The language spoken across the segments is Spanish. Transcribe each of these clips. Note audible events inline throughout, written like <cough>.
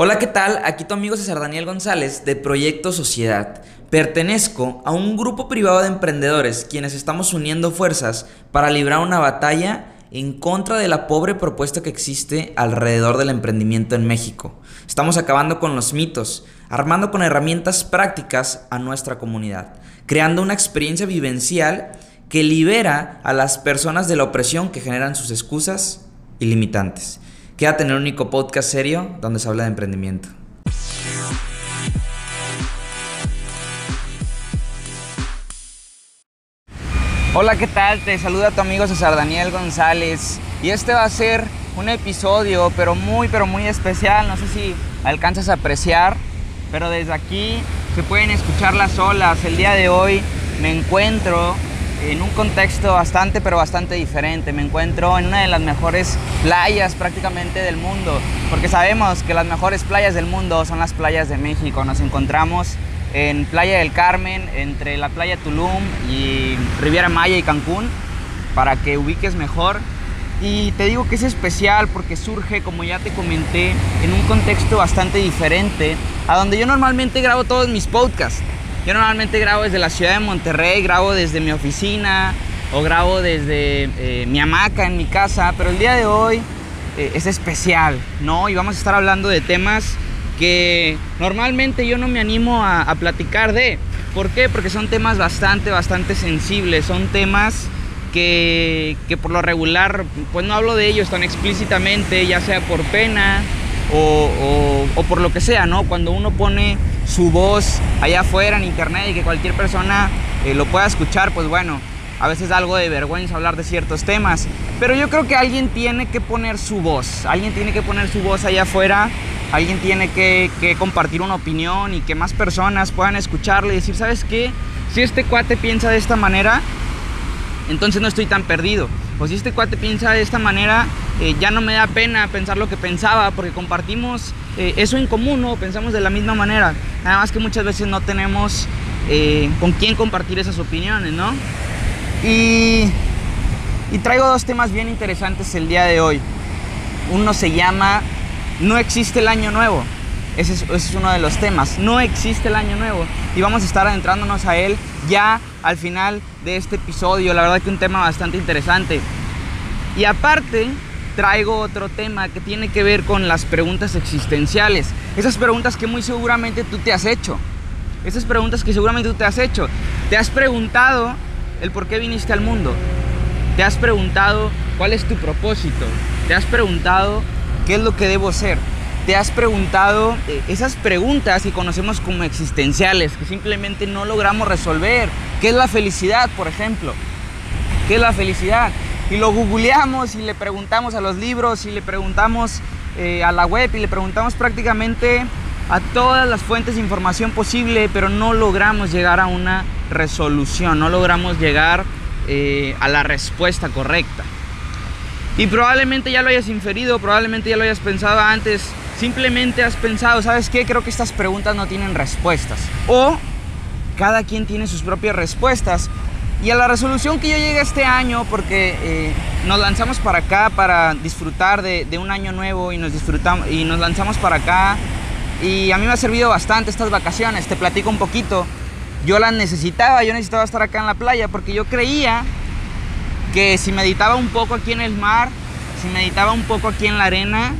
Hola, ¿qué tal? Aquí tu amigo César Daniel González de Proyecto Sociedad. Pertenezco a un grupo privado de emprendedores quienes estamos uniendo fuerzas para librar una batalla en contra de la pobre propuesta que existe alrededor del emprendimiento en México. Estamos acabando con los mitos, armando con herramientas prácticas a nuestra comunidad, creando una experiencia vivencial que libera a las personas de la opresión que generan sus excusas y limitantes. Quédate en el único podcast serio donde se habla de emprendimiento. Hola, ¿qué tal? Te saluda tu amigo César Daniel González y este va a ser un episodio pero muy pero muy especial, no sé si alcanzas a apreciar, pero desde aquí se pueden escuchar las olas. El día de hoy me encuentro en un contexto bastante pero bastante diferente. Me encuentro en una de las mejores playas prácticamente del mundo, porque sabemos que las mejores playas del mundo son las playas de México. Nos encontramos en Playa del Carmen, entre la playa Tulum y Riviera Maya y Cancún, para que ubiques mejor. Y te digo que es especial porque surge, como ya te comenté, en un contexto bastante diferente a donde yo normalmente grabo todos mis podcasts. Yo normalmente grabo desde la ciudad de Monterrey, grabo desde mi oficina o grabo desde eh, mi hamaca en mi casa, pero el día de hoy eh, es especial, ¿no? Y vamos a estar hablando de temas que normalmente yo no me animo a, platicar de. ¿Por qué? Porque son temas bastante, bastante sensibles, son temas que, por lo regular, pues no hablo de ellos tan explícitamente, ya sea por pena o, por lo que sea, ¿no? Cuando uno pone su voz allá afuera en internet y que cualquier persona eh, lo pueda escuchar, pues bueno, a veces da algo de vergüenza hablar de ciertos temas. Pero yo creo que alguien tiene que poner su voz, alguien tiene que poner su voz allá afuera alguien tiene que, compartir una opinión y que más personas puedan escucharle y decir, ¿sabes qué? Si este cuate piensa de esta manera, entonces no estoy tan perdido. O si este cuate piensa de esta manera, eh, ya no me da pena pensar lo que pensaba, porque compartimos eh, eso en común, ¿no? Pensamos de la misma manera. Nada más que muchas veces no tenemos eh, con quién compartir esas opiniones, ¿no? Y, traigo dos temas bien interesantes el día de hoy. Uno se llama no existe el año nuevo. Ese es, uno de los temas. No existe el año nuevo. Y vamos a estar adentrándonos a él ya al final de este episodio. La verdad que un tema bastante interesante. Y aparte, traigo otro tema que tiene que ver con las preguntas existenciales. Esas preguntas que muy seguramente tú te has hecho. Esas preguntas que seguramente tú te has hecho. Te has preguntado el por qué viniste al mundo. Te has preguntado cuál es tu propósito. Te has preguntado ¿Qué es lo que debo ser? ¿Te has preguntado eh, esas preguntas que conocemos como existenciales, que simplemente no logramos resolver? ¿Qué es la felicidad, por ejemplo? ¿Qué es la felicidad? Y lo googleamos y le preguntamos a los libros y le preguntamos eh, a la web y le preguntamos prácticamente a todas las fuentes de información posible, pero no logramos llegar a una resolución, no logramos llegar eh, a la respuesta correcta. Y probablemente ya lo hayas inferido, probablemente ya lo hayas pensado antes. Simplemente has pensado, ¿sabes qué? Creo que estas preguntas no tienen respuestas. O cada quien tiene sus propias respuestas. Y a la resolución que yo llegué este año, porque eh, nos lanzamos para acá para disfrutar de, un año nuevo y nos, disfrutamos, y nos lanzamos para acá. Y a mí me ha servido bastante estas vacaciones, te platico un poquito. Yo las necesitaba, yo necesitaba estar acá en la playa porque yo creía que si meditaba un poco aquí en el mar, si meditaba un poco aquí en la arena,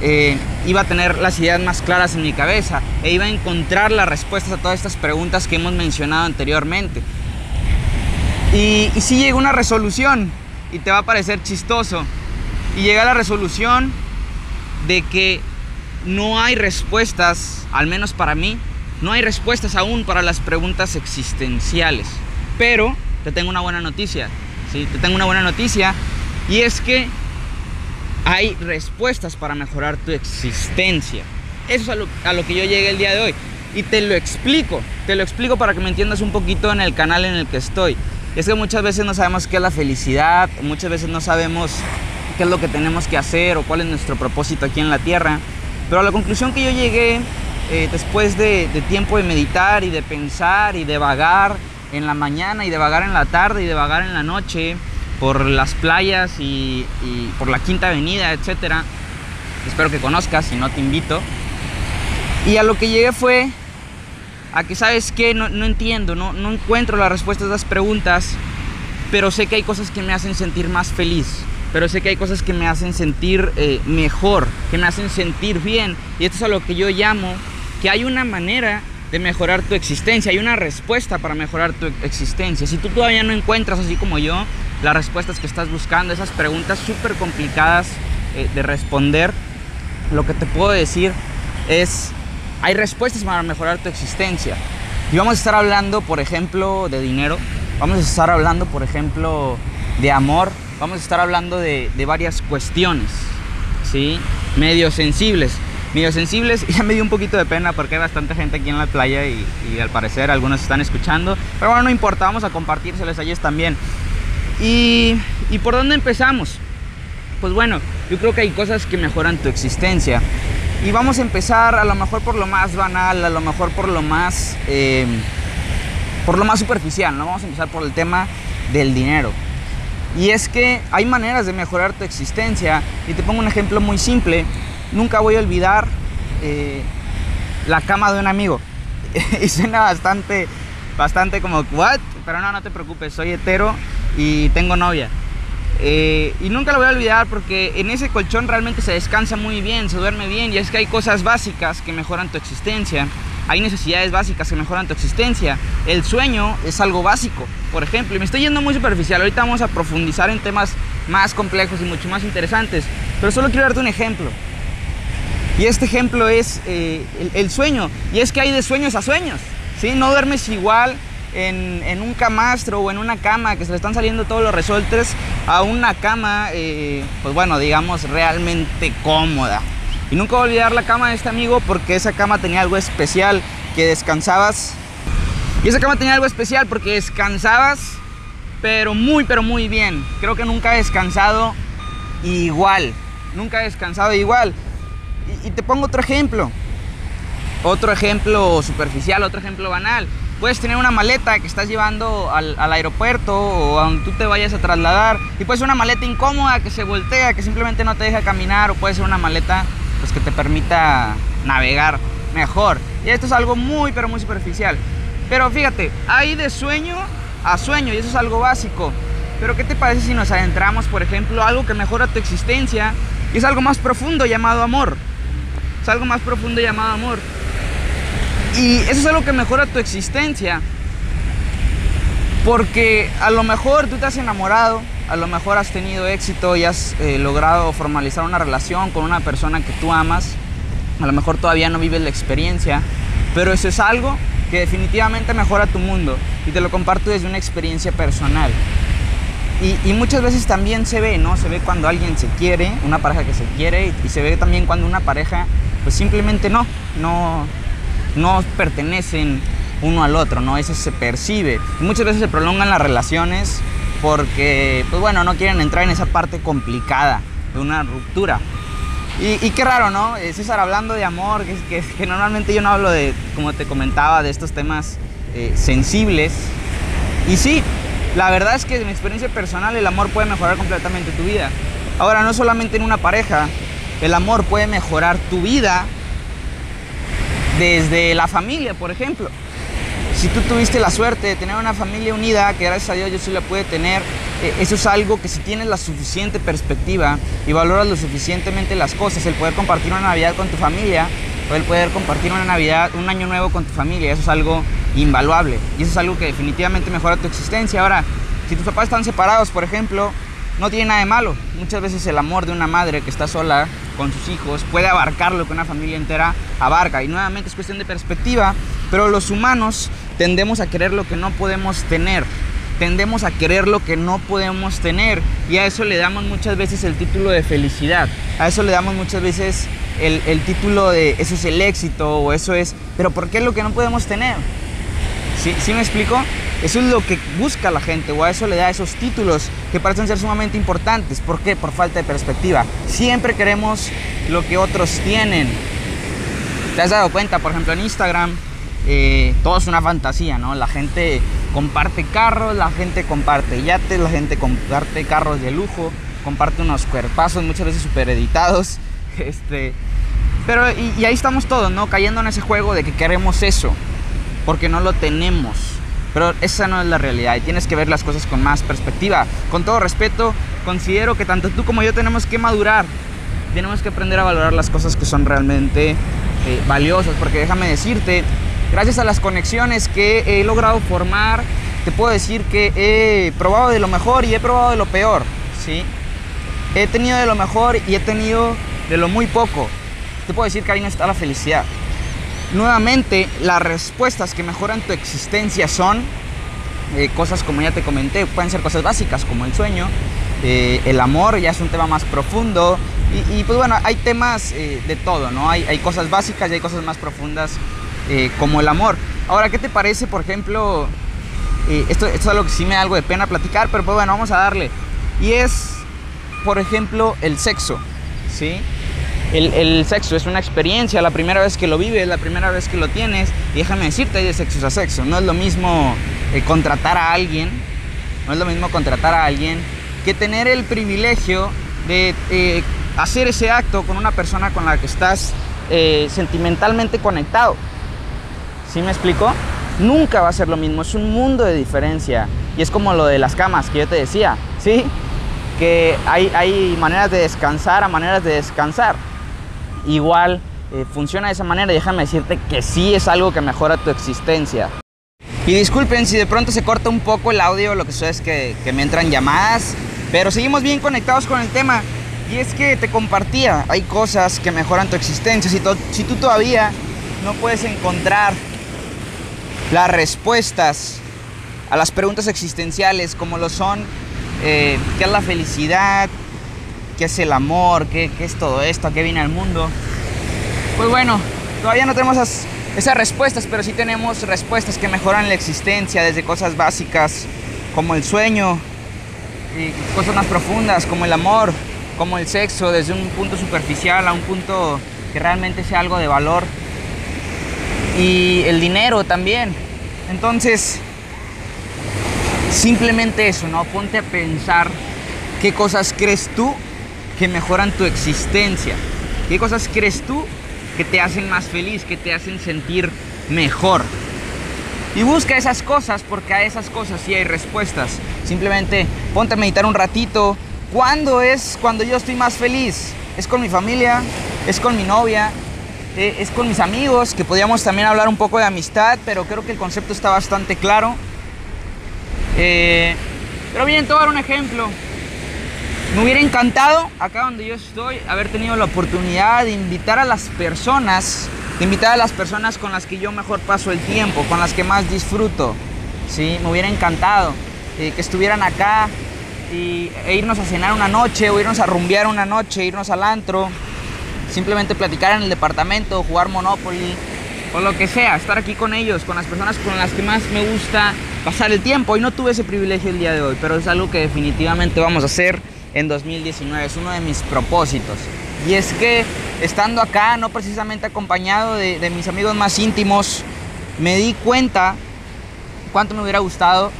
eh, iba a tener las ideas más claras en mi cabeza e iba a encontrar las respuestas a todas estas preguntas que hemos mencionado anteriormente. Y, sí llegó una resolución y te va a parecer chistoso. Y llega la resolución de que no hay respuestas, al menos para mí, no hay respuestas aún para las preguntas existenciales. Pero te tengo una buena noticia te tengo una buena noticia y es que hay respuestas para mejorar tu existencia. Eso es a lo, que yo llegué el día de hoy. Y te lo explico, te lo explico para que me entiendas un poquito en el canal en el que estoy. Es que muchas veces no sabemos qué es la felicidad, muchas veces no sabemos qué es lo que tenemos que hacer o cuál es nuestro propósito aquí en la tierra. Pero a la conclusión que yo llegué eh, después de, tiempo de meditar y de pensar y de vagar en la mañana y de vagar en la tarde y de vagar en la noche por las playas y, por la Quinta Avenida, etcétera. Espero que conozcas, si no te invito. Y a lo que llegué fue a que, ¿sabes qué? No, entiendo, no, encuentro la respuesta a esas preguntas, pero sé que hay cosas que me hacen sentir más feliz, pero sé que hay cosas que me hacen sentir eh, mejor, que me hacen sentir bien. Y esto es a lo que yo llamo que hay una manera de mejorar tu existencia, hay una respuesta para mejorar tu existencia. Si tú todavía no encuentras, así como yo, las respuestas que estás buscando, esas preguntas súper complicadas eh, de responder, lo que te puedo decir es, hay respuestas para mejorar tu existencia. Y vamos a estar hablando, por ejemplo, de dinero, vamos a estar hablando, por ejemplo, de amor, vamos a estar hablando de, varias cuestiones, ¿sí? Medio sensibles medio sensibles. <laughs> Ya me dio un poquito de pena porque hay bastante gente aquí en la playa y, al parecer algunos están escuchando. Pero bueno, no importa, vamos a compartírseles a ellos también. Y, ¿Y por dónde empezamos? Pues bueno, yo creo que hay cosas que mejoran tu existencia. Y vamos a empezar a lo mejor por lo más banal, a lo mejor por lo más, eh, por lo más superficial, ¿no? Vamos a empezar por el tema del dinero. Y es que hay maneras de mejorar tu existencia. Y te pongo un ejemplo muy simple. Nunca voy a olvidar eh, la cama de un amigo. <laughs> y suena bastante, bastante como, ¿what? Pero no, no te preocupes, soy hetero y tengo novia. Eh, y nunca lo voy a olvidar porque en ese colchón realmente se descansa muy bien, se duerme bien y es que hay cosas básicas que mejoran tu existencia. Hay necesidades básicas que mejoran tu existencia. El sueño es algo básico, por ejemplo. Y me estoy yendo muy superficial. Ahorita vamos a profundizar en temas más complejos y mucho más interesantes. Pero solo quiero darte un ejemplo. Y este ejemplo es eh, el, el, sueño. Y es que hay de sueños a sueños. ¿sí? No duermes igual en, un camastro o en una cama que se le están saliendo todos los resortes a una cama, eh, pues bueno, digamos, realmente cómoda. Y nunca voy a olvidar la cama de este amigo porque esa cama tenía algo especial, que descansabas. Y esa cama tenía algo especial porque descansabas, pero muy, pero muy bien. Creo que nunca he descansado igual. Nunca he descansado igual. Y te pongo otro ejemplo. Otro ejemplo superficial, otro ejemplo banal. Puedes tener una maleta que estás llevando al, aeropuerto o a donde tú te vayas a trasladar y puede ser una maleta incómoda que se voltea, que simplemente no te deja caminar o puede ser una maleta pues, que te permita navegar mejor. Y esto es algo muy pero muy superficial. Pero fíjate, hay de sueño a sueño y eso es algo básico. Pero ¿qué te parece si nos adentramos, por ejemplo, a algo que mejora tu existencia y es algo más profundo llamado amor? Es algo más profundo llamado amor. Y eso es algo que mejora tu existencia. Porque a lo mejor tú te has enamorado, a lo mejor has tenido éxito y has eh, logrado formalizar una relación con una persona que tú amas. A lo mejor todavía no vives la experiencia, pero eso es algo que definitivamente mejora tu mundo. Y te lo comparto desde una experiencia personal. Y, muchas veces también se ve, ¿no? Se ve cuando alguien se quiere, una pareja que se quiere, y, y se ve también cuando una pareja, pues simplemente no, no, no pertenecen uno al otro, ¿no? Eso se percibe. Y muchas veces se prolongan las relaciones porque, pues bueno, no quieren entrar en esa parte complicada de una ruptura. Y, y qué raro, ¿no? Eh, César hablando de amor, que, que, normalmente yo no hablo de, como te comentaba, de estos temas eh, sensibles. Y sí, la verdad es que en mi experiencia personal el amor puede mejorar completamente tu vida. Ahora, no solamente en una pareja, el amor puede mejorar tu vida desde la familia, por ejemplo. Si tú tuviste la suerte de tener una familia unida, que gracias a Dios yo sí la pude tener, eh, eso es algo que si tienes la suficiente perspectiva y valoras lo suficientemente las cosas, el poder compartir una Navidad con tu familia, o el poder compartir una Navidad, un año nuevo con tu familia, eso es algo invaluable. Y eso es algo que definitivamente mejora tu existencia. Ahora, si tus papás están separados, por ejemplo, no tiene nada de malo. Muchas veces el amor de una madre que está sola con sus hijos puede abarcar lo que una familia entera abarca. Y nuevamente es cuestión de perspectiva, pero los humanos tendemos a querer lo que no podemos tener. Tendemos a querer lo que no podemos tener. Y a eso le damos muchas veces el título de felicidad. A eso le damos muchas veces el, título de eso es el éxito o eso es... Pero ¿por qué es lo que no podemos tener? ¿Sí, ¿Sí me explico? Eso es lo que busca la gente o a eso le da esos títulos que parecen ser sumamente importantes. ¿Por qué? Por falta de perspectiva. Siempre queremos lo que otros tienen. ¿Te has dado cuenta? Por ejemplo, en Instagram eh, todo es una fantasía, ¿no? La gente comparte carros, la gente comparte yates, la gente comparte carros de lujo, comparte unos cuerpazos muchas veces super editados. <laughs> Este, Pero, y, ahí estamos todos, ¿no? Cayendo en ese juego de que queremos eso, porque no lo tenemos. Pero esa no es la realidad y tienes que ver las cosas con más perspectiva. Con todo respeto, considero que tanto tú como yo tenemos que madurar. Tenemos que aprender a valorar las cosas que son realmente eh, valiosas. Porque déjame decirte, gracias a las conexiones que he logrado formar, te puedo decir que he probado de lo mejor y he probado de lo peor. ¿sí? He tenido de lo mejor y he tenido de lo muy poco. Te puedo decir que ahí no está la felicidad. Nuevamente, las respuestas que mejoran tu existencia son eh, cosas como ya te comenté, pueden ser cosas básicas como el sueño, eh, el amor ya es un tema más profundo y, pues bueno, hay temas eh, de todo, ¿no? Hay, hay, cosas básicas y hay cosas más profundas como el amor. Ahora, ¿qué te parece, por ejemplo? Esto, esto, es algo que sí me da algo de pena platicar, pero pues bueno, vamos a darle. Y es, por ejemplo, el sexo, ¿sí? El, sexo es una experiencia, la primera vez que lo vives, la primera vez que lo tienes. Y déjame decirte, hay de sexo a sexo. No es lo mismo eh, contratar a alguien, no es lo mismo contratar a alguien que tener el privilegio de eh, hacer ese acto con una persona con la que estás eh, sentimentalmente conectado. ¿Sí me explico? Nunca va a ser lo mismo, es un mundo de diferencia. Y es como lo de las camas que yo te decía, ¿sí? Que hay, hay maneras de descansar a maneras de descansar igual eh, funciona de esa manera. Déjame decirte que sí es algo que mejora tu existencia. Y disculpen si de pronto se corta un poco el audio, lo que sucede es que, me entran llamadas, pero seguimos bien conectados con el tema. Y es que te compartía, hay cosas que mejoran tu existencia. Si tú todavía no puedes encontrar las respuestas a las preguntas existenciales, como lo son, eh, ¿qué es la felicidad? Qué es el amor, qué, qué, es todo esto, a qué viene al mundo. Pues bueno, todavía no tenemos esas, esas, respuestas, pero sí tenemos respuestas que mejoran la existencia, desde cosas básicas como el sueño, y cosas más profundas como el amor, como el sexo, desde un punto superficial a un punto que realmente sea algo de valor. Y el dinero también. Entonces, simplemente eso, ¿no? Ponte a pensar qué cosas crees tú que mejoran tu existencia? ¿Qué cosas crees tú que te hacen más feliz, que te hacen sentir mejor? Y busca esas cosas porque a esas cosas sí hay respuestas. Simplemente ponte a meditar un ratito. ¿Cuándo es cuando yo estoy más feliz? ¿Es con mi familia? ¿Es con mi novia? Eh, ¿Es con mis amigos? Que podríamos también hablar un poco de amistad, pero creo que el concepto está bastante claro. Eh, pero bien, te voy a dar un ejemplo. Me hubiera encantado, acá donde yo estoy, haber tenido la oportunidad de invitar a las personas, de invitar a las personas con las que yo mejor paso el tiempo, con las que más disfruto. ¿sí? Me hubiera encantado eh, que estuvieran acá e irnos a cenar una noche, o irnos a rumbear una noche, irnos al antro, simplemente platicar en el departamento, jugar Monopoly, o lo que sea, estar aquí con ellos, con las personas con las que más me gusta pasar el tiempo. Y no tuve ese privilegio el día de hoy, pero es algo que definitivamente vamos a hacer en 2019. Es uno de mis propósitos. Y es que estando acá, no precisamente acompañado de, mis amigos más íntimos, me di cuenta cuánto me hubiera gustado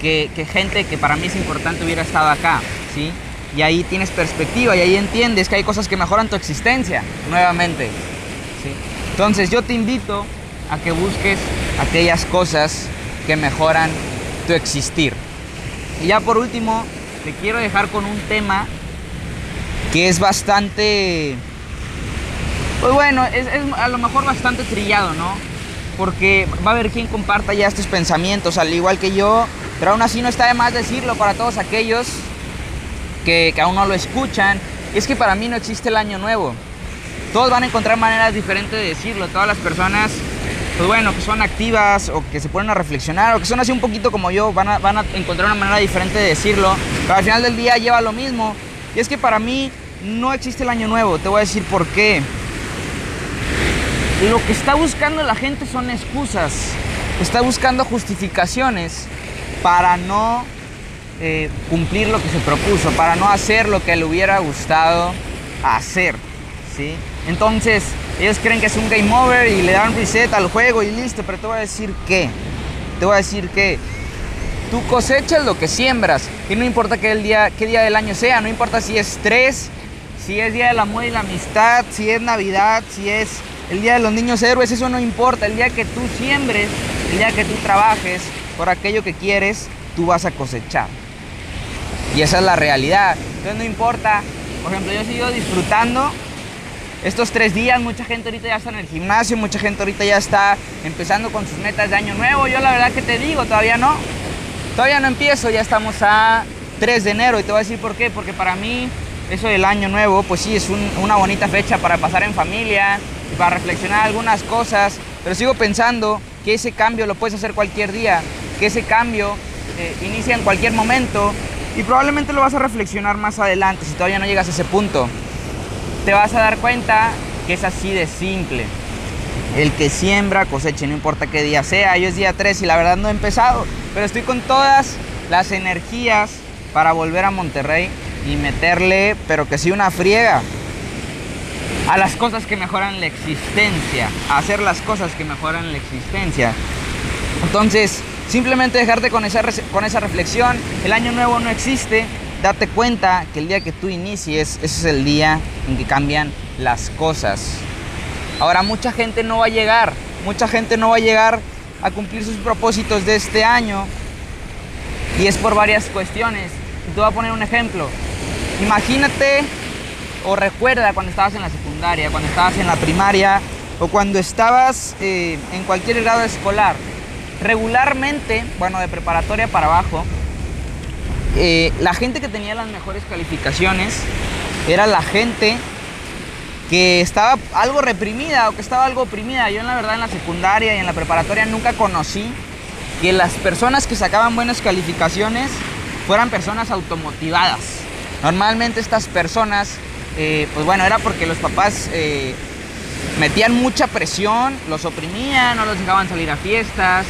que, que, gente que para mí es importante hubiera estado acá, ¿sí? Y ahí tienes perspectiva y ahí entiendes que hay cosas que mejoran tu existencia nuevamente, ¿sí? Entonces yo te invito a que busques aquellas cosas que mejoran tu existir. Y ya por último, te quiero dejar con un tema que es bastante, pues bueno, es, a lo mejor bastante trillado, ¿no? Porque va a haber quien comparta ya estos pensamientos, al igual que yo, pero aún así no está de más decirlo para todos aquellos que, aún no lo escuchan. Es que para mí no existe el año nuevo. Todos van a encontrar maneras diferentes de decirlo, todas las personas pues bueno, que son activas o que se ponen a reflexionar o que son así un poquito como yo, van a, encontrar una manera diferente de decirlo, pero al final del día lleva lo mismo. Y es que para mí no existe el año nuevo, te voy a decir por qué. Lo que está buscando la gente son excusas, está buscando justificaciones para no eh, cumplir lo que se propuso, para no hacer lo que le hubiera gustado hacer, ¿sí? Entonces, ellos creen que es un game over y le dan reset al juego y listo, pero te voy a decir que, te voy a decir que tú cosechas lo que siembras y no importa qué, día, qué día del año sea, no importa si es 3, si es Día del Amor y la Amistad, si es Navidad, si es el Día de los Niños Héroes, eso no importa. El día que tú siembres, el día que tú trabajes por aquello que quieres, tú vas a cosechar. Y esa es la realidad. Entonces no importa. Por ejemplo, yo sigo disfrutando estos tres días. Mucha gente ahorita ya está en el gimnasio, mucha gente ahorita ya está empezando con sus metas de año nuevo. Yo la verdad que te digo, todavía no. Todavía no empiezo, ya estamos a 3 de enero y te voy a decir por qué. Porque para mí eso del año nuevo, pues sí, es una bonita fecha para pasar en familia y para reflexionar algunas cosas. Pero sigo pensando que ese cambio lo puedes hacer cualquier día, que ese cambio eh, inicia en cualquier momento y probablemente lo vas a reflexionar más adelante si todavía no llegas a ese punto. Te vas a dar cuenta que es así de simple. El que siembra cosecha, no importa qué día sea. Yo es día 3 y la verdad no he empezado, pero estoy con todas las energías para volver a Monterrey y meterle, pero que sí una friega, a las cosas que mejoran la existencia, a hacer las cosas que mejoran la existencia. Entonces, Simplemente dejarte con esa, con esa reflexión. El año nuevo no existe. Date cuenta que el día que tú inicies, ese es el día en que cambian las cosas. Ahora, mucha gente no va a llegar. Mucha gente no va a llegar a cumplir sus propósitos de este año. Y es por varias cuestiones. te voy a poner un ejemplo. Imagínate o recuerda cuando estabas en la secundaria, cuando estabas en la primaria o cuando estabas eh, en cualquier grado escolar regularmente, bueno, de preparatoria para abajo, eh, la gente que tenía las mejores calificaciones era la gente que estaba algo reprimida o que estaba algo oprimida. Yo en la verdad en la secundaria y en la preparatoria nunca conocí que las personas que sacaban buenas calificaciones fueran personas automotivadas. Normalmente estas personas, eh, pues bueno, era porque los papás eh, metían mucha presión, los oprimían, no los dejaban salir a fiestas,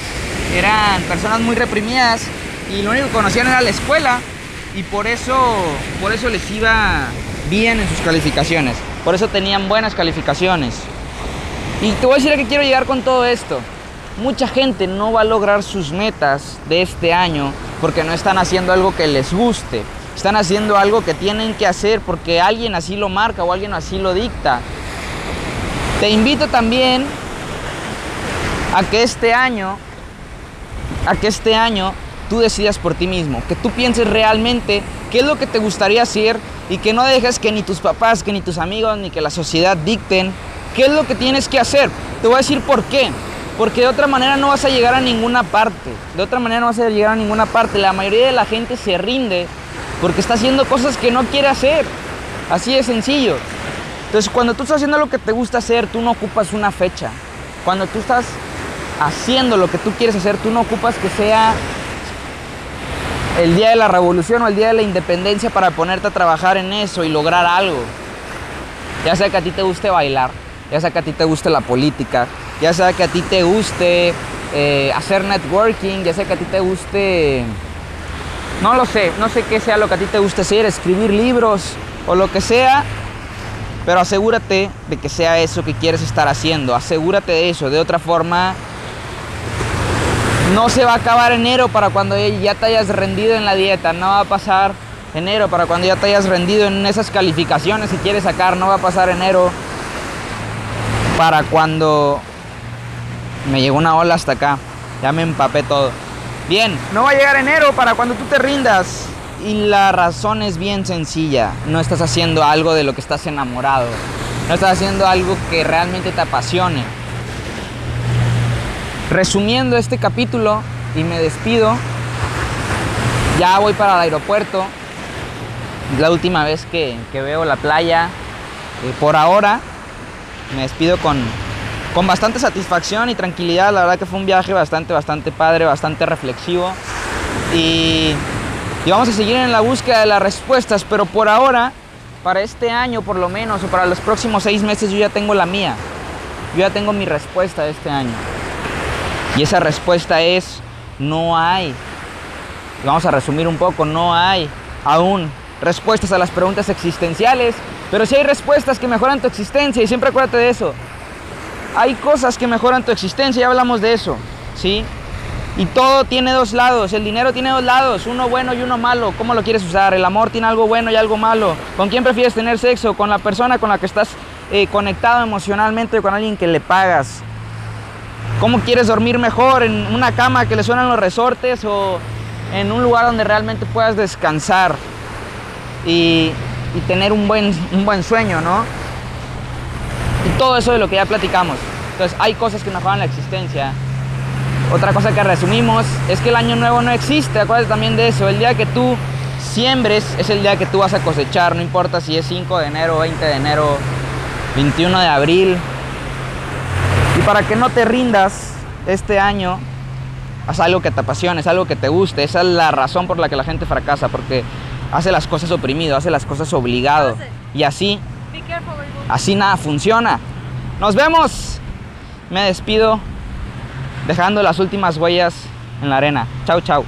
eran personas muy reprimidas y lo único que conocían era la escuela y por eso, por eso les iba bien en sus calificaciones, por eso tenían buenas calificaciones. Y te voy a decir a qué quiero llegar con todo esto. Mucha gente no va a lograr sus metas de este año porque no están haciendo algo que les guste. Están haciendo algo que tienen que hacer porque alguien así lo marca o alguien así lo dicta. Te invito también a que este año, a que este año tú decidas por ti mismo, que tú pienses realmente qué es lo que te gustaría hacer y que no dejes que ni tus papás, que ni tus amigos, ni que la sociedad dicten qué es lo que tienes que hacer. Te voy a decir por qué. Porque de otra manera no vas a llegar a ninguna parte. De otra manera no vas a llegar a ninguna parte. La mayoría de la gente se rinde porque está haciendo cosas que no quiere hacer. Así de sencillo. Entonces, cuando tú estás haciendo lo que te gusta hacer, tú no ocupas una fecha. Cuando tú estás haciendo lo que tú quieres hacer, tú no ocupas que sea el día de la revolución o el día de la independencia para ponerte a trabajar en eso y lograr algo. Ya sea que a ti te guste bailar, ya sea que a ti te guste la política, ya sea que a ti te guste eh, hacer networking, ya sea que a ti te guste, no lo sé, no sé qué sea lo que a ti te guste hacer, escribir libros o lo que sea, pero asegúrate de que sea eso que quieres estar haciendo. Asegúrate de eso. De otra forma, no se va a acabar enero para cuando ya te hayas rendido en la dieta. No va a pasar enero para cuando ya te hayas rendido en esas calificaciones que quieres sacar. No va a pasar enero para cuando me llegó una ola hasta acá. Ya me empapé todo. Bien, no va a llegar enero para cuando tú te rindas. Y la razón es bien sencilla. No estás haciendo algo de lo que estás enamorado. No estás haciendo algo que realmente te apasione. Resumiendo este capítulo y me despido. Ya voy para el aeropuerto. La última vez que, veo la playa. Eh, por ahora me despido con, con bastante satisfacción y tranquilidad. La verdad que fue un viaje bastante, bastante padre, bastante reflexivo. Y y vamos a seguir en la búsqueda de las respuestas, pero por ahora, para este año por lo menos, o para los próximos seis meses, yo ya tengo la mía. Yo ya tengo mi respuesta de este año. Y esa respuesta es, no hay. vamos a resumir un poco, no hay aún respuestas a las preguntas existenciales, pero sí hay respuestas que mejoran tu existencia y siempre acuérdate de eso. Hay cosas que mejoran tu existencia, ya hablamos de eso, ¿sí? Y todo tiene dos lados, el dinero tiene dos lados, uno bueno y uno malo. ¿Cómo lo quieres usar? El amor tiene algo bueno y algo malo. ¿Con quién prefieres tener sexo? ¿Con la persona con la que estás eh, conectado emocionalmente o con alguien que le pagas? ¿Cómo quieres dormir mejor? ¿En una cama que le suenan los resortes o en un lugar donde realmente puedas descansar y, tener un buen, un buen sueño, ¿no? Y todo eso de lo que ya platicamos. Entonces hay cosas que mejoran la existencia otra cosa que resumimos es que el año nuevo no existe, acuérdate también de eso. El día que tú siembres es el día que tú vas a cosechar, no importa si es 5 de enero, 20 de enero, 21 de abril. Para que no te rindas este año, haz algo que te apasione, haz algo que te guste. Esa es la razón por la que la gente fracasa, porque hace las cosas oprimido, hace las cosas obligado. Y así, así nada funciona. Nos vemos. Me despido dejando las últimas huellas en la arena. Chau, chau.